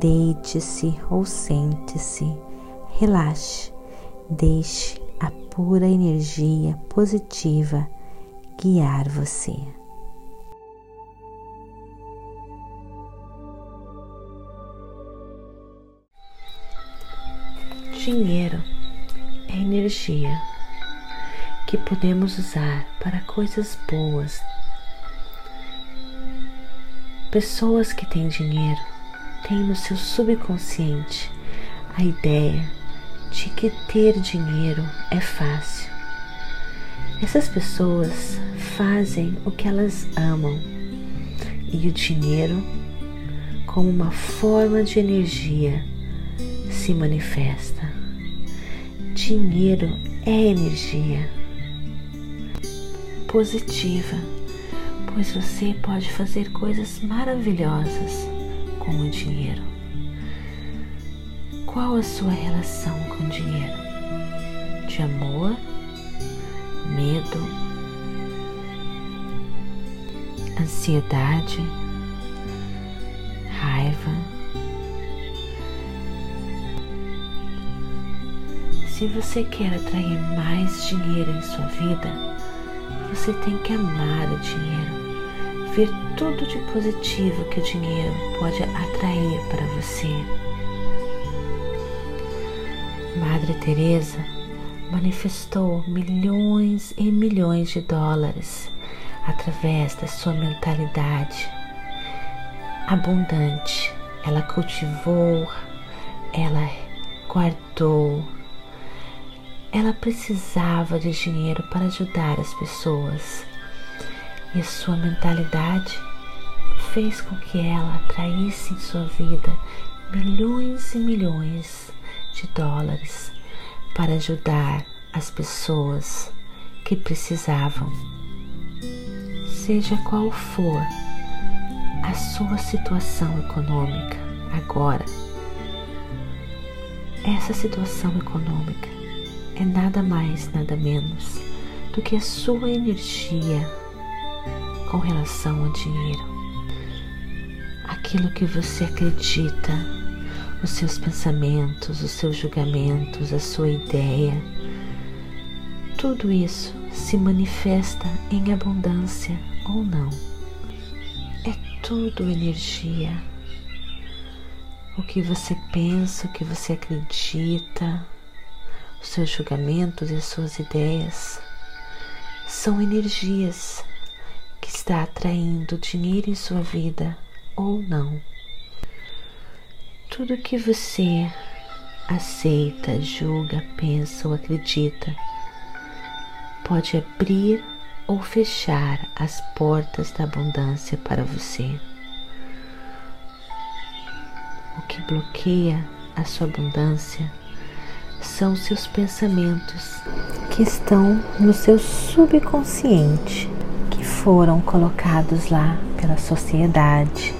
Deite-se ou sente-se, relaxe, deixe a pura energia positiva guiar você. Dinheiro é energia que podemos usar para coisas boas. Pessoas que têm dinheiro tem no seu subconsciente a ideia de que ter dinheiro é fácil. Essas pessoas fazem o que elas amam e o dinheiro, como uma forma de energia, se manifesta. Dinheiro é energia positiva, pois você pode fazer coisas maravilhosas com o dinheiro? Qual a sua relação com o dinheiro? De amor, medo, ansiedade, raiva? Se você quer atrair mais dinheiro em sua vida, você tem que amar o dinheiro ver tudo de positivo que o dinheiro pode atrair para você. Madre Teresa manifestou milhões e milhões de dólares através da sua mentalidade abundante. Ela cultivou, ela guardou. Ela precisava de dinheiro para ajudar as pessoas e a sua mentalidade fez com que ela atraísse em sua vida milhões e milhões de dólares para ajudar as pessoas que precisavam. Seja qual for a sua situação econômica agora, essa situação econômica é nada mais, nada menos do que a sua energia com relação ao dinheiro. Aquilo que você acredita, os seus pensamentos, os seus julgamentos, a sua ideia, tudo isso se manifesta em abundância ou não. É tudo energia. O que você pensa, o que você acredita, os seus julgamentos e as suas ideias são energias está atraindo dinheiro em sua vida ou não. Tudo que você aceita, julga, pensa ou acredita pode abrir ou fechar as portas da abundância para você. O que bloqueia a sua abundância são seus pensamentos que estão no seu subconsciente foram colocados lá pela sociedade,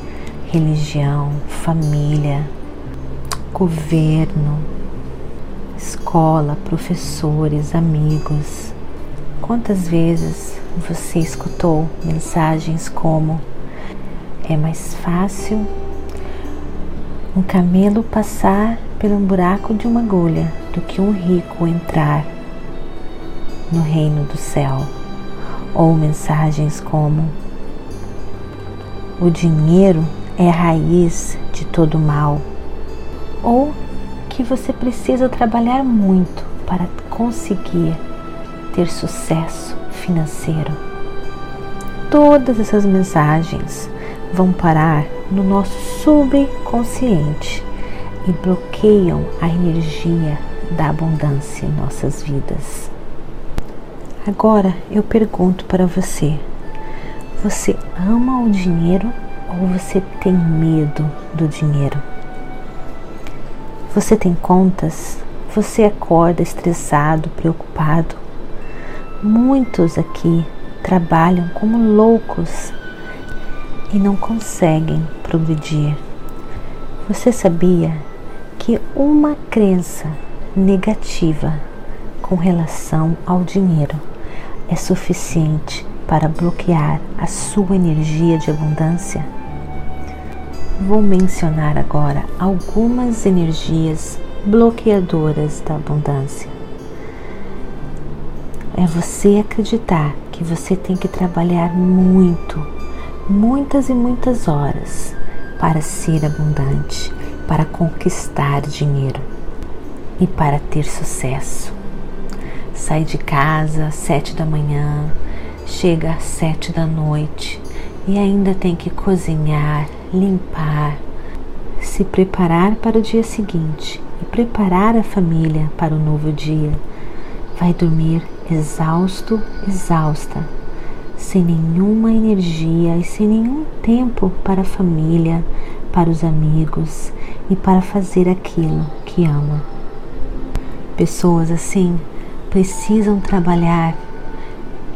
religião, família, governo, escola, professores, amigos. Quantas vezes você escutou mensagens como: é mais fácil um camelo passar pelo buraco de uma agulha do que um rico entrar no reino do céu? Ou mensagens como: O dinheiro é a raiz de todo mal, ou que você precisa trabalhar muito para conseguir ter sucesso financeiro. Todas essas mensagens vão parar no nosso subconsciente e bloqueiam a energia da abundância em nossas vidas. Agora eu pergunto para você: você ama o dinheiro ou você tem medo do dinheiro? Você tem contas? Você acorda estressado, preocupado? Muitos aqui trabalham como loucos e não conseguem progredir. Você sabia que uma crença negativa com relação ao dinheiro é suficiente para bloquear a sua energia de abundância? Vou mencionar agora algumas energias bloqueadoras da abundância. É você acreditar que você tem que trabalhar muito, muitas e muitas horas para ser abundante, para conquistar dinheiro e para ter sucesso. Sai de casa às sete da manhã, chega às sete da noite e ainda tem que cozinhar, limpar, se preparar para o dia seguinte e preparar a família para o novo dia. Vai dormir exausto, exausta, sem nenhuma energia e sem nenhum tempo para a família, para os amigos e para fazer aquilo que ama. Pessoas assim precisam trabalhar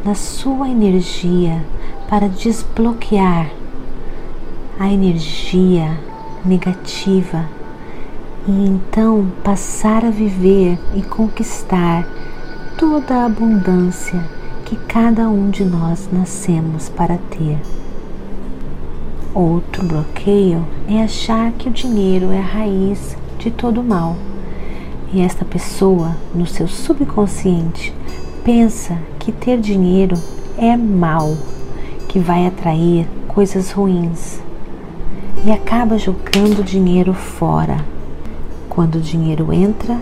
na sua energia para desbloquear a energia negativa e então passar a viver e conquistar toda a abundância que cada um de nós nascemos para ter. Outro bloqueio é achar que o dinheiro é a raiz de todo mal. E esta pessoa, no seu subconsciente, pensa que ter dinheiro é mal, que vai atrair coisas ruins. E acaba jogando o dinheiro fora. Quando o dinheiro entra,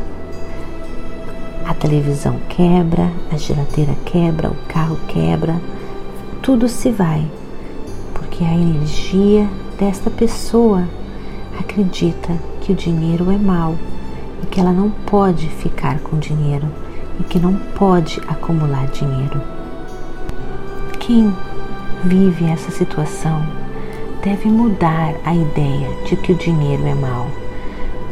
a televisão quebra, a geladeira quebra, o carro quebra, tudo se vai, porque a energia desta pessoa acredita que o dinheiro é mal e que ela não pode ficar com dinheiro e que não pode acumular dinheiro. Quem vive essa situação deve mudar a ideia de que o dinheiro é mal.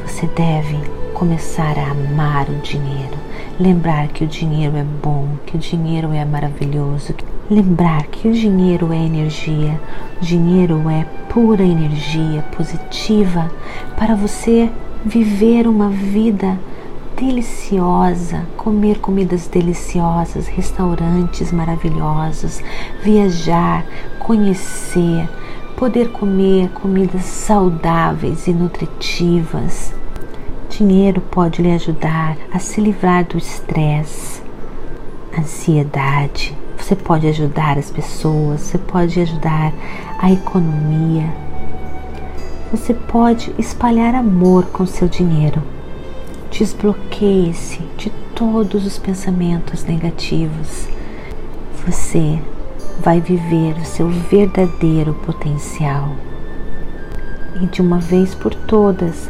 Você deve começar a amar o dinheiro lembrar que o dinheiro é bom, que o dinheiro é maravilhoso, lembrar que o dinheiro é energia, o dinheiro é pura energia positiva para você viver uma vida deliciosa, comer comidas deliciosas, restaurantes maravilhosos, viajar, conhecer, poder comer comidas saudáveis e nutritivas dinheiro pode lhe ajudar a se livrar do estresse, ansiedade. Você pode ajudar as pessoas, você pode ajudar a economia. Você pode espalhar amor com seu dinheiro. Desbloqueie-se de todos os pensamentos negativos. Você vai viver o seu verdadeiro potencial. E de uma vez por todas,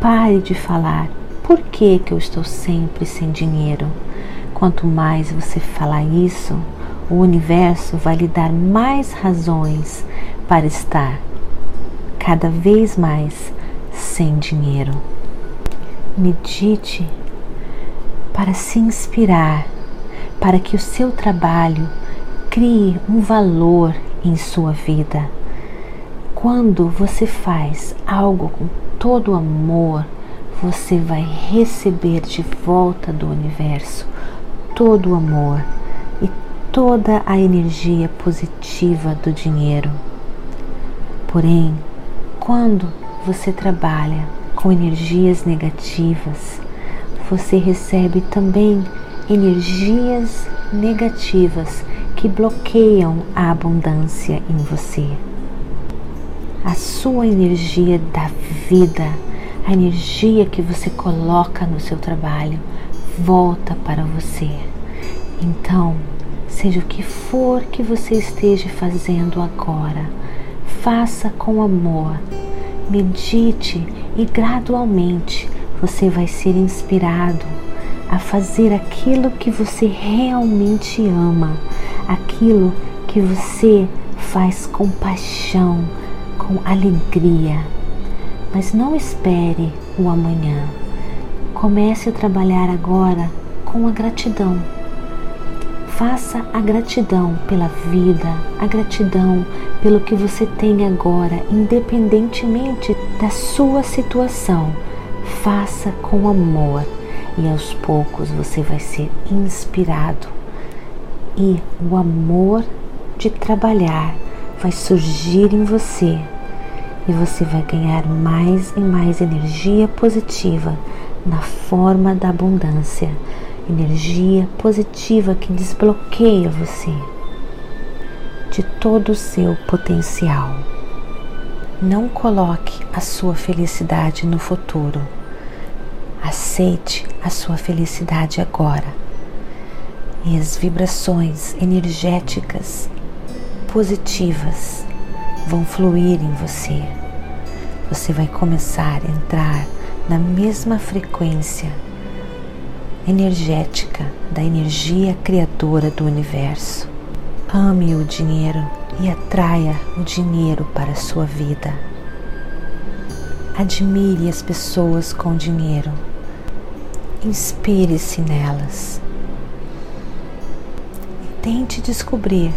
Pare de falar por que, que eu estou sempre sem dinheiro. Quanto mais você falar isso, o universo vai lhe dar mais razões para estar cada vez mais sem dinheiro. Medite para se inspirar, para que o seu trabalho crie um valor em sua vida. Quando você faz algo com todo amor, você vai receber de volta do universo todo o amor e toda a energia positiva do dinheiro. Porém, quando você trabalha com energias negativas, você recebe também energias negativas que bloqueiam a abundância em você a sua energia da vida, a energia que você coloca no seu trabalho, volta para você. Então, seja o que for que você esteja fazendo agora, faça com amor, medite e gradualmente você vai ser inspirado a fazer aquilo que você realmente ama, aquilo que você faz com paixão, com alegria. Mas não espere o amanhã. Comece a trabalhar agora com a gratidão. Faça a gratidão pela vida, a gratidão pelo que você tem agora, independentemente da sua situação. Faça com amor e aos poucos você vai ser inspirado e o amor de trabalhar vai surgir em você e você vai ganhar mais e mais energia positiva na forma da abundância, energia positiva que desbloqueia você de todo o seu potencial. Não coloque a sua felicidade no futuro. Aceite a sua felicidade agora. E as vibrações energéticas positivas vão fluir em você. Você vai começar a entrar na mesma frequência energética da energia criadora do universo. Ame o dinheiro e atraia o dinheiro para a sua vida. Admire as pessoas com dinheiro. Inspire-se nelas. Tente descobrir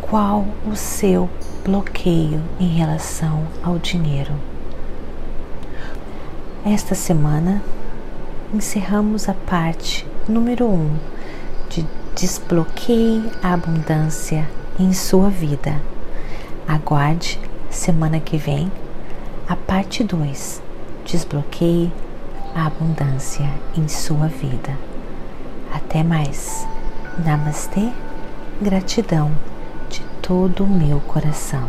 qual o seu bloqueio em relação ao dinheiro. Esta semana encerramos a parte número 1 um de desbloqueie a abundância em sua vida. Aguarde semana que vem a parte 2. Desbloqueie a abundância em sua vida. Até mais. Namastê. Gratidão todo o meu coração.